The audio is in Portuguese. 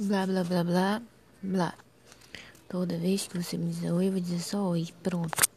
Blá, blá, blá, blá, blá. Toda vez que você me dizer oi, eu vou dizer só oi. Pronto.